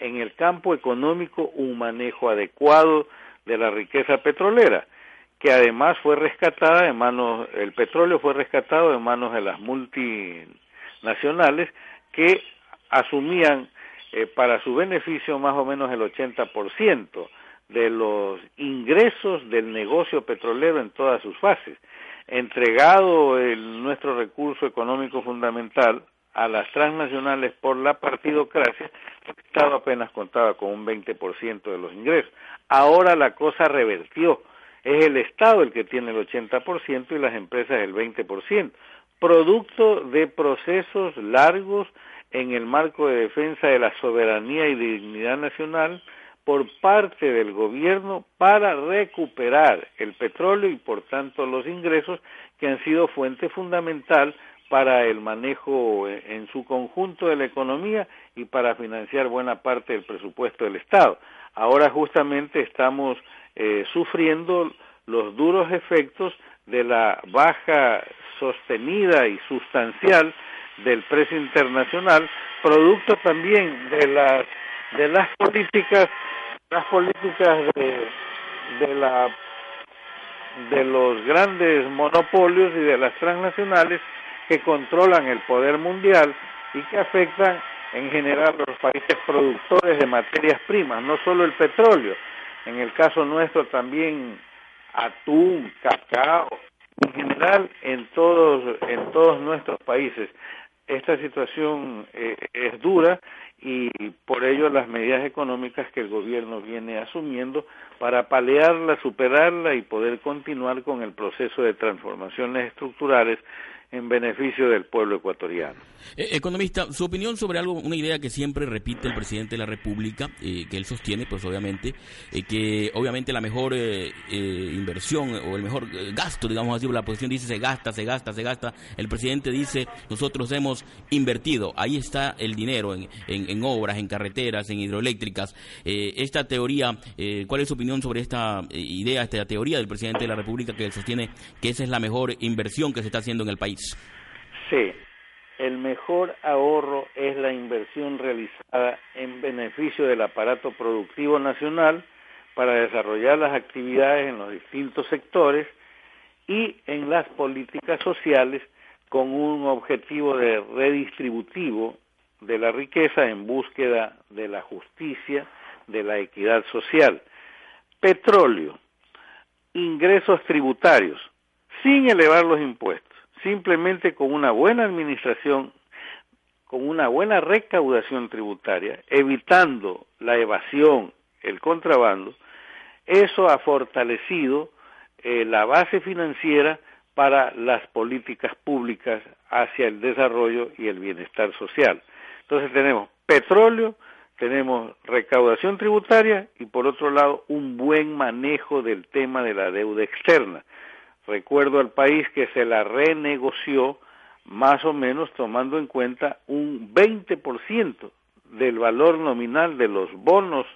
en el campo económico un manejo adecuado de la riqueza petrolera, que además fue rescatada de manos, el petróleo fue rescatado de manos de las multinacionales que asumían eh, para su beneficio más o menos el 80% de los ingresos del negocio petrolero en todas sus fases. Entregado el, nuestro recurso económico fundamental a las transnacionales por la partidocracia, el Estado apenas contaba con un 20% de los ingresos. Ahora la cosa revertió. Es el Estado el que tiene el 80% y las empresas el 20%, producto de procesos largos en el marco de defensa de la soberanía y dignidad nacional por parte del gobierno para recuperar el petróleo y por tanto los ingresos que han sido fuente fundamental para el manejo en su conjunto de la economía y para financiar buena parte del presupuesto del Estado. Ahora justamente estamos eh, sufriendo los duros efectos de la baja sostenida y sustancial del precio internacional, producto también de las de las políticas las políticas de, de la de los grandes monopolios y de las transnacionales que controlan el poder mundial y que afectan en general los países productores de materias primas, no solo el petróleo, en el caso nuestro también atún, cacao, en general en todos en todos nuestros países. Esta situación eh, es dura y por ello las medidas económicas que el gobierno viene asumiendo para paliarla, superarla y poder continuar con el proceso de transformaciones estructurales en beneficio del pueblo ecuatoriano. Eh, economista, su opinión sobre algo, una idea que siempre repite el presidente de la República, eh, que él sostiene, pues obviamente, eh, que obviamente la mejor inversión o el mejor gasto, digamos así, la posición dice se gasta, se gasta, se gasta. El presidente dice nosotros hemos invertido, ahí está el dinero en, en, obras, en carreteras, en hidroeléctricas. esta teoría, ¿cuál es su opinión sobre esta idea, esta teoría del presidente de la República que él sostiene que esa es la mejor inversión que se está haciendo en el país? Sí, el mejor ahorro es la inversión realizada en beneficio del aparato productivo nacional para desarrollar las actividades en los distintos sectores y en las políticas sociales con un objetivo de redistributivo de la riqueza en búsqueda de la justicia, de la equidad social. Petróleo, ingresos tributarios, sin elevar los impuestos simplemente con una buena administración, con una buena recaudación tributaria, evitando la evasión, el contrabando, eso ha fortalecido eh, la base financiera para las políticas públicas hacia el desarrollo y el bienestar social. Entonces tenemos petróleo, tenemos recaudación tributaria y por otro lado un buen manejo del tema de la deuda externa Recuerdo al país que se la renegoció más o menos tomando en cuenta un 20% del valor nominal de los bonos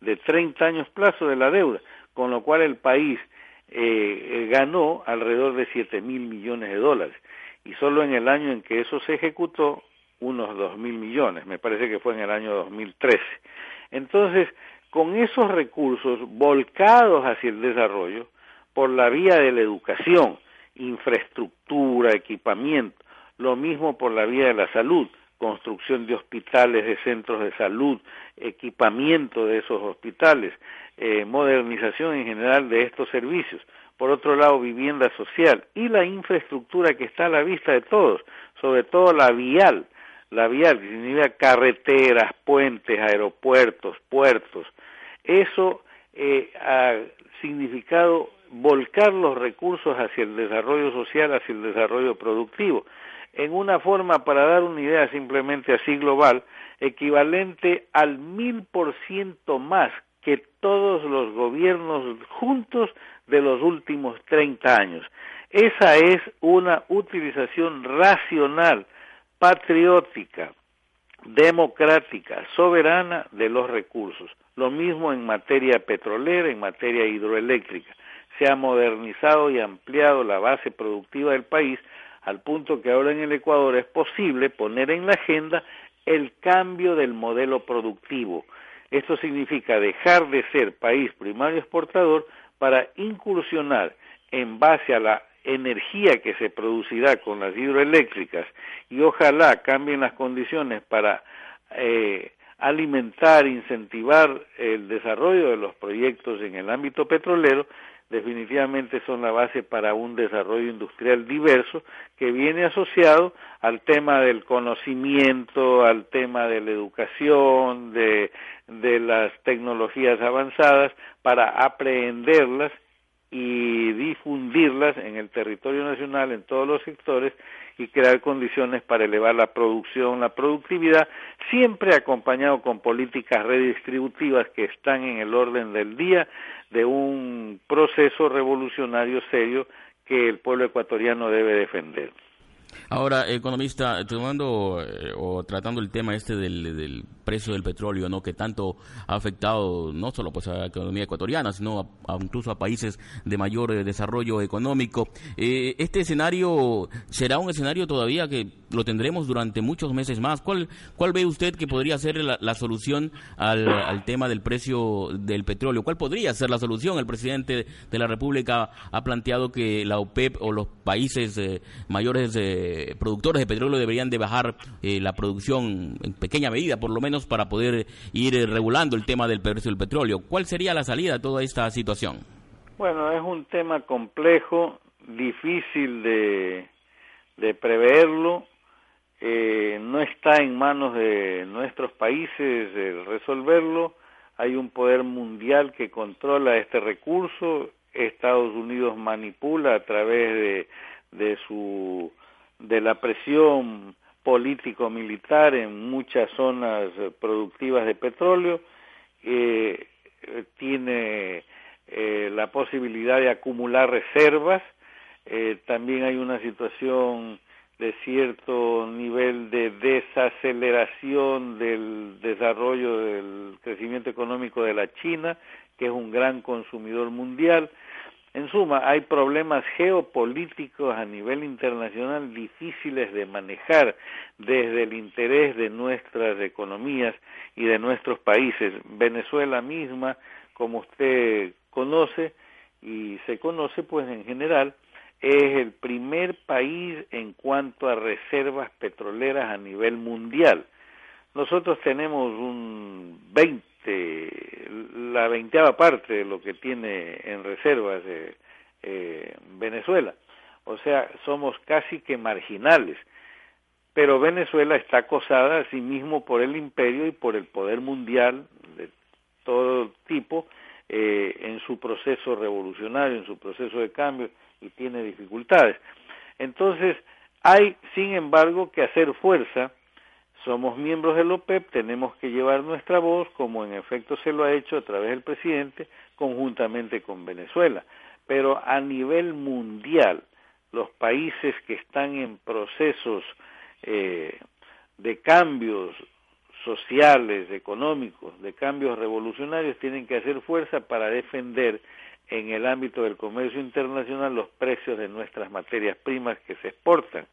de 30 años plazo de la deuda, con lo cual el país eh, ganó alrededor de 7 mil millones de dólares. Y solo en el año en que eso se ejecutó, unos 2 mil millones, me parece que fue en el año 2013. Entonces, con esos recursos volcados hacia el desarrollo, por la vía de la educación, infraestructura, equipamiento, lo mismo por la vía de la salud, construcción de hospitales, de centros de salud, equipamiento de esos hospitales, eh, modernización en general de estos servicios. Por otro lado, vivienda social y la infraestructura que está a la vista de todos, sobre todo la vial, la vial, que significa carreteras, puentes, aeropuertos, puertos. Eso eh, ha significado volcar los recursos hacia el desarrollo social, hacia el desarrollo productivo, en una forma, para dar una idea simplemente así global, equivalente al mil por ciento más que todos los gobiernos juntos de los últimos 30 años. Esa es una utilización racional, patriótica, democrática, soberana de los recursos. Lo mismo en materia petrolera, en materia hidroeléctrica se ha modernizado y ampliado la base productiva del país al punto que ahora en el Ecuador es posible poner en la agenda el cambio del modelo productivo. Esto significa dejar de ser país primario exportador para incursionar en base a la energía que se producirá con las hidroeléctricas y ojalá cambien las condiciones para eh, alimentar, incentivar el desarrollo de los proyectos en el ámbito petrolero, definitivamente son la base para un desarrollo industrial diverso que viene asociado al tema del conocimiento, al tema de la educación, de, de las tecnologías avanzadas, para aprenderlas y difundirlas en el territorio nacional, en todos los sectores, y crear condiciones para elevar la producción, la productividad, siempre acompañado con políticas redistributivas que están en el orden del día de un proceso revolucionario serio que el pueblo ecuatoriano debe defender. Ahora, economista, tomando eh, o tratando el tema este del, precio del petróleo, ¿no? Que tanto ha afectado no solo pues a la economía ecuatoriana, sino incluso a países de mayor eh, desarrollo económico. Eh, este escenario será un escenario todavía que lo tendremos durante muchos meses más. ¿Cuál, cuál ve usted que podría ser la, solución al, tema del precio del petróleo? ¿Cuál podría ser la solución? El presidente de la República ha planteado que la OPEP o los países mayores de eh, productores de petróleo deberían de bajar eh, la producción en pequeña medida, por lo menos, para poder ir eh, regulando el tema del precio del petróleo. ¿Cuál sería la salida a toda esta situación? Bueno, es un tema complejo, difícil de, preverlo. no está en manos de nuestros países resolverlo. Hay un poder mundial que controla este recurso. Estados Unidos manipula a través de su de la presión político-militar en muchas zonas eh, productivas de petróleo, eh, tiene eh, la posibilidad de acumular reservas, también hay una situación de cierto nivel de desaceleración del desarrollo del crecimiento económico de la China, que es un gran consumidor mundial, en suma, hay problemas geopolíticos a nivel internacional difíciles de manejar desde el interés de nuestras economías y de nuestros países. Venezuela misma, como usted conoce y se conoce, pues en general, es el primer país en cuanto a reservas petroleras a nivel mundial. Nosotros tenemos un 20 este, la veinteava parte de lo que tiene en reservas eh, Venezuela. O sea, somos casi que marginales. Pero Venezuela está acosada a sí mismo por el imperio y por el poder mundial de todo tipo eh, en su proceso revolucionario, en su proceso de cambio y tiene dificultades. Entonces, hay, sin embargo, que hacer fuerza somos miembros del OPEP, tenemos que llevar nuestra voz, como en efecto se lo ha hecho a través del presidente, conjuntamente con Venezuela. pero a nivel mundial, los países que están en procesos eh, de cambios sociales, económicos, de cambios revolucionarios, tienen que hacer fuerza para defender en el ámbito del comercio internacional los precios de nuestras materias primas que se exportan.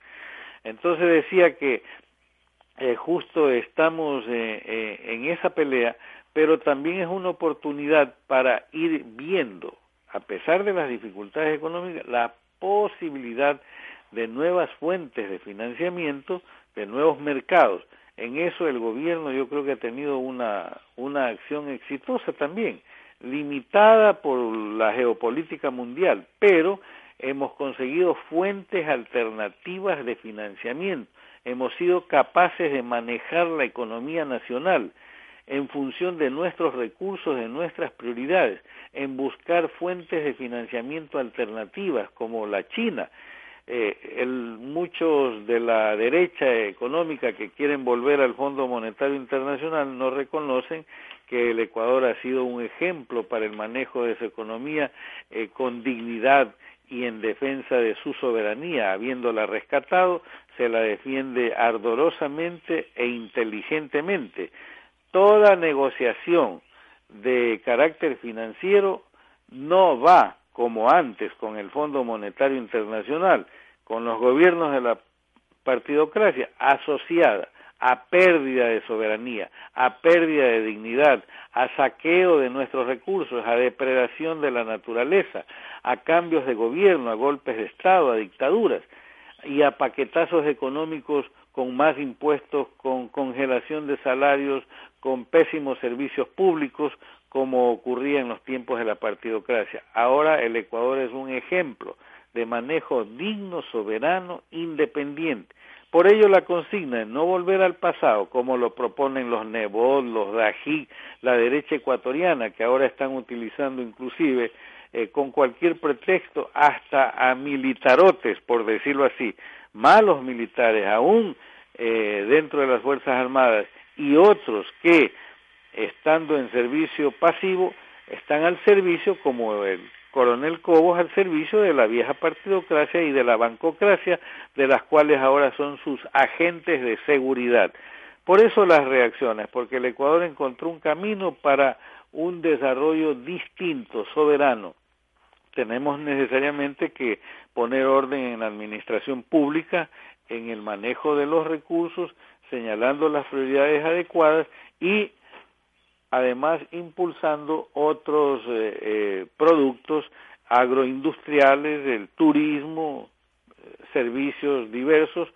Entonces decía que eh, justo estamos eh, eh, en esa pelea, pero también es una oportunidad para ir viendo, a pesar de las dificultades económicas, la posibilidad de nuevas fuentes de financiamiento, de nuevos mercados. En eso el gobierno yo creo que ha tenido una, una acción exitosa también, limitada por la geopolítica mundial, pero hemos conseguido fuentes alternativas de financiamiento, hemos sido capaces de manejar la economía nacional en función de nuestros recursos, de nuestras prioridades, en buscar fuentes de financiamiento alternativas como la China. Eh, el, muchos de la derecha económica que quieren volver al Fondo Monetario Internacional no reconocen que el Ecuador ha sido un ejemplo para el manejo de su economía eh, con dignidad y en defensa de su soberanía, habiéndola rescatado, se la defiende ardorosamente e inteligentemente. Toda negociación de carácter financiero no va como antes con el Fondo Monetario Internacional, con los gobiernos de la partidocracia, asociada a pérdida de soberanía, a pérdida de dignidad, a saqueo de nuestros recursos, a depredación de la naturaleza, a cambios de gobierno, a golpes de Estado, a dictaduras y a paquetazos económicos con más impuestos, con congelación de salarios, con pésimos servicios públicos, como ocurría en los tiempos de la partidocracia. Ahora el Ecuador es un ejemplo de manejo digno, soberano, independiente por ello la consigna es no volver al pasado, como lo proponen los Nebot, los Dají, la derecha ecuatoriana, que ahora están utilizando inclusive eh, con cualquier pretexto hasta a militarotes, por decirlo así, malos militares aún eh, dentro de las Fuerzas Armadas y otros que, estando en servicio pasivo, están al servicio como el coronel Cobos al servicio de la vieja partidocracia y de la bancocracia, de las cuales ahora son sus agentes de seguridad. Por eso las reacciones, porque el Ecuador encontró un camino para un desarrollo distinto, soberano. Tenemos necesariamente que poner orden en la administración pública, en el manejo de los recursos, señalando las prioridades adecuadas y además impulsando otros eh, eh, productos agroindustriales, el turismo, eh, servicios diversos,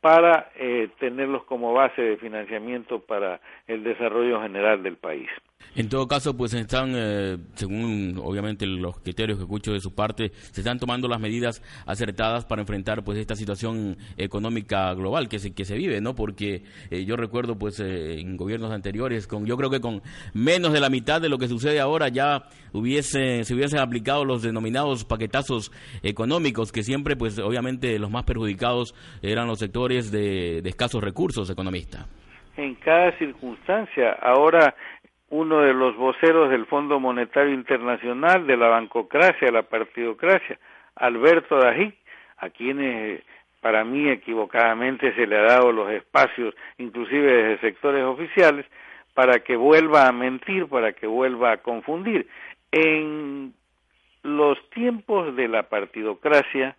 para tenerlos como base de financiamiento para el desarrollo general del país. En todo caso, pues están, eh, según obviamente los criterios que escucho de su parte, se están tomando las medidas acertadas para enfrentar pues esta situación económica global que se, que se vive, ¿no? Porque eh, yo recuerdo pues eh, en gobiernos anteriores, con yo creo que con menos de la mitad de lo que sucede ahora ya hubiese, se hubiesen aplicado los denominados paquetazos económicos, que siempre pues obviamente los más perjudicados eran los sectores de, de escasos recursos economistas en cada circunstancia. Ahora uno de los voceros del Fondo Monetario Internacional, de la bancocracia, la partidocracia, Alberto Dají, a quienes para mí equivocadamente se le ha dado los espacios, inclusive desde sectores oficiales, para que vuelva a mentir, para que vuelva a confundir. En los tiempos de la partidocracia,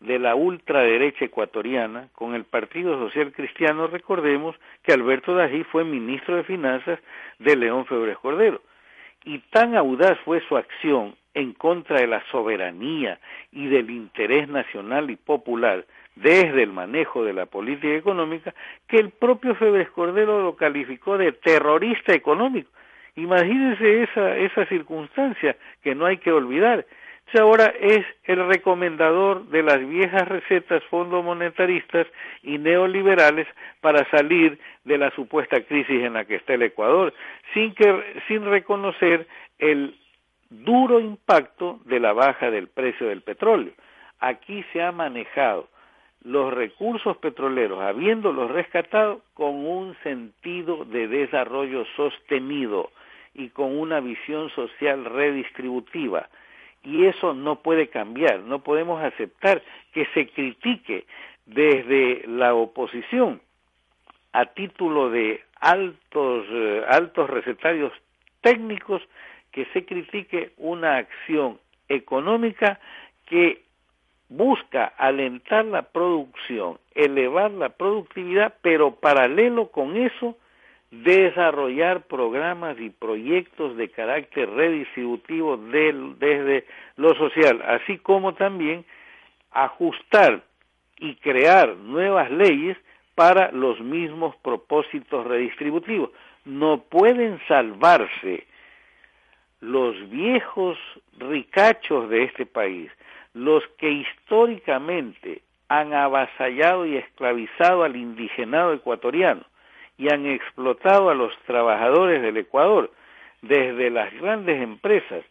de la ultraderecha ecuatoriana con el Partido Social Cristiano, recordemos que Alberto Dají fue ministro de Finanzas de León Febres Cordero. Y tan audaz fue su acción en contra de la soberanía y del interés nacional y popular desde el manejo de la política económica que el propio Febres Cordero lo calificó de terrorista económico. Imagínense esa, esa circunstancia que no hay que olvidar ahora es el recomendador de las viejas recetas fondomonetaristas y neoliberales para salir de la supuesta crisis en la que está el Ecuador, sin, que, sin reconocer el duro impacto de la baja del precio del petróleo. Aquí se ha manejado los recursos petroleros, habiéndolos rescatado con un sentido de desarrollo sostenido y con una visión social redistributiva y eso no puede cambiar. No podemos aceptar que se critique desde la oposición a título de altos, eh, altos recetarios técnicos que se critique una acción económica que busca alentar la producción, elevar la productividad, pero paralelo con eso, desarrollar programas y proyectos de carácter redistributivo desde lo social, así como también ajustar y crear nuevas leyes para los mismos propósitos redistributivos. No pueden salvarse los viejos ricachos de este país, los que históricamente han avasallado y esclavizado al indigenado ecuatoriano y han explotado a los trabajadores del Ecuador, desde las grandes empresas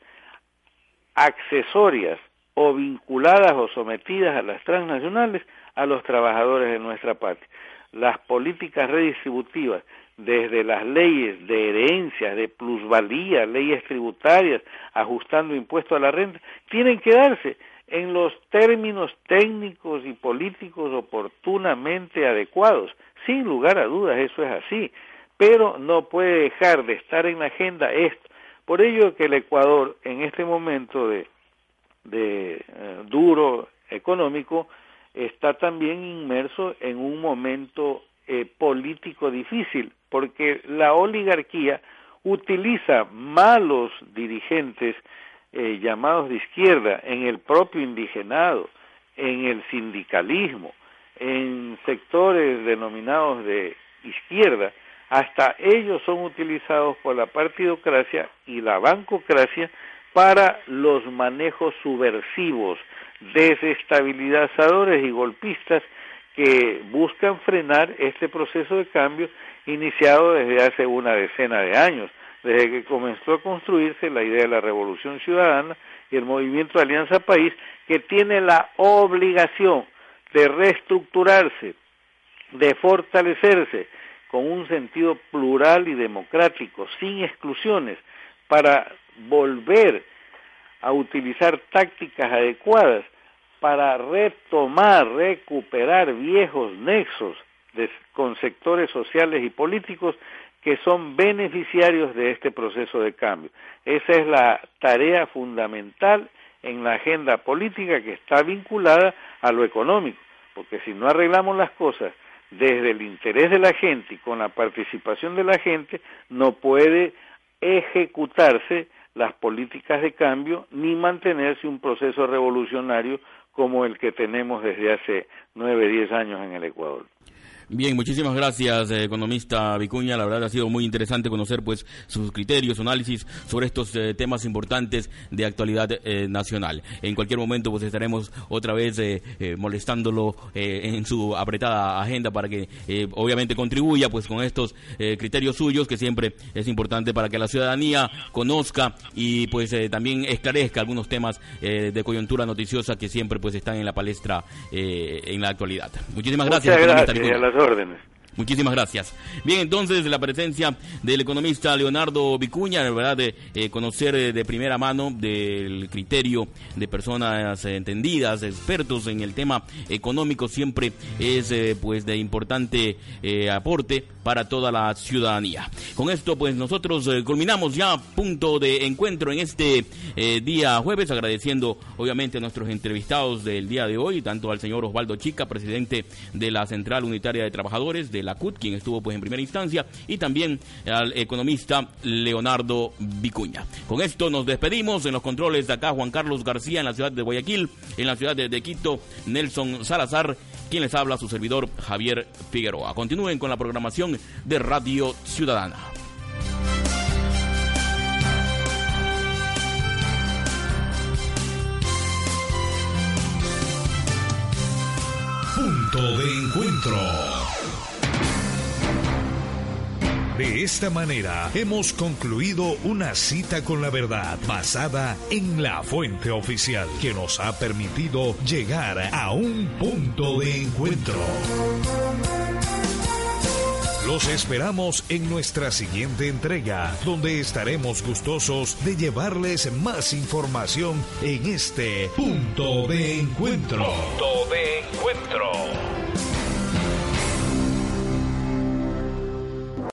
accesorias o vinculadas o sometidas a las transnacionales a los trabajadores de nuestra patria. Las políticas redistributivas, desde las leyes de herencias, de plusvalía, leyes tributarias, ajustando impuestos a la renta, tienen que darse en los términos técnicos y políticos oportunamente adecuados. Sin lugar a dudas, eso es así, pero no puede dejar de estar en la agenda esto. Por ello que el Ecuador, en este momento de, eh, duro económico, está también inmerso en un momento eh, político difícil, porque la oligarquía utiliza malos dirigentes eh, llamados de izquierda en el propio indigenado, en el sindicalismo, en sectores denominados de izquierda, hasta ellos son utilizados por la partidocracia y la bancocracia para los manejos subversivos, desestabilizadores y golpistas que buscan frenar este proceso de cambio iniciado desde hace una decena de años desde que comenzó a construirse la idea de la revolución ciudadana y el movimiento Alianza País, que tiene la obligación de reestructurarse, de fortalecerse con un sentido plural y democrático, sin exclusiones, para volver a utilizar tácticas adecuadas para retomar, recuperar viejos nexos con sectores sociales y políticos que son beneficiarios de este proceso de cambio. Esa es la tarea fundamental en la agenda política que está vinculada a lo económico, porque si no arreglamos las cosas desde el interés de la gente y con la participación de la gente, no puede ejecutarse las políticas de cambio ni mantenerse un proceso revolucionario como el que tenemos desde hace nueve, diez años en el Ecuador. Bien, muchísimas gracias, eh, economista Vicuña. La verdad ha sido muy interesante conocer pues sus criterios, su análisis sobre estos eh, temas importantes de actualidad eh, nacional. En cualquier momento pues estaremos otra vez molestándolo en su apretada agenda para que obviamente contribuya pues con estos criterios suyos que siempre es importante para que la ciudadanía conozca y pues también esclarezca algunos temas de coyuntura noticiosa que siempre pues están en la palestra en la actualidad. Muchísimas gracias, economista Vicuña órdenes. Muchísimas gracias. Bien, entonces la presencia del economista Leonardo Vicuña, la verdad, de eh, conocer eh, de primera mano del criterio de personas entendidas, expertos en el tema económico, siempre es eh, pues de importante aporte para toda la ciudadanía. Con esto, pues nosotros culminamos ya punto de encuentro en este día jueves, agradeciendo obviamente a nuestros entrevistados del día de hoy, tanto al señor Osvaldo Chica, presidente de la Central Unitaria de Trabajadores de la CUT, quien estuvo pues en primera instancia, y también al economista Leonardo Vicuña. Con esto nos despedimos en los controles de acá Juan Carlos García en la ciudad de Guayaquil, en la ciudad de, Quito Nelson Salazar, quien les habla su servidor Javier Figueroa. Continúen con la programación de Radio Ciudadana. Punto de encuentro. De esta manera hemos concluido una cita con la verdad basada en la fuente oficial que nos ha permitido llegar a un punto de encuentro. Los esperamos en nuestra siguiente entrega, donde estaremos gustosos de llevarles más información en este punto de encuentro. Punto de encuentro.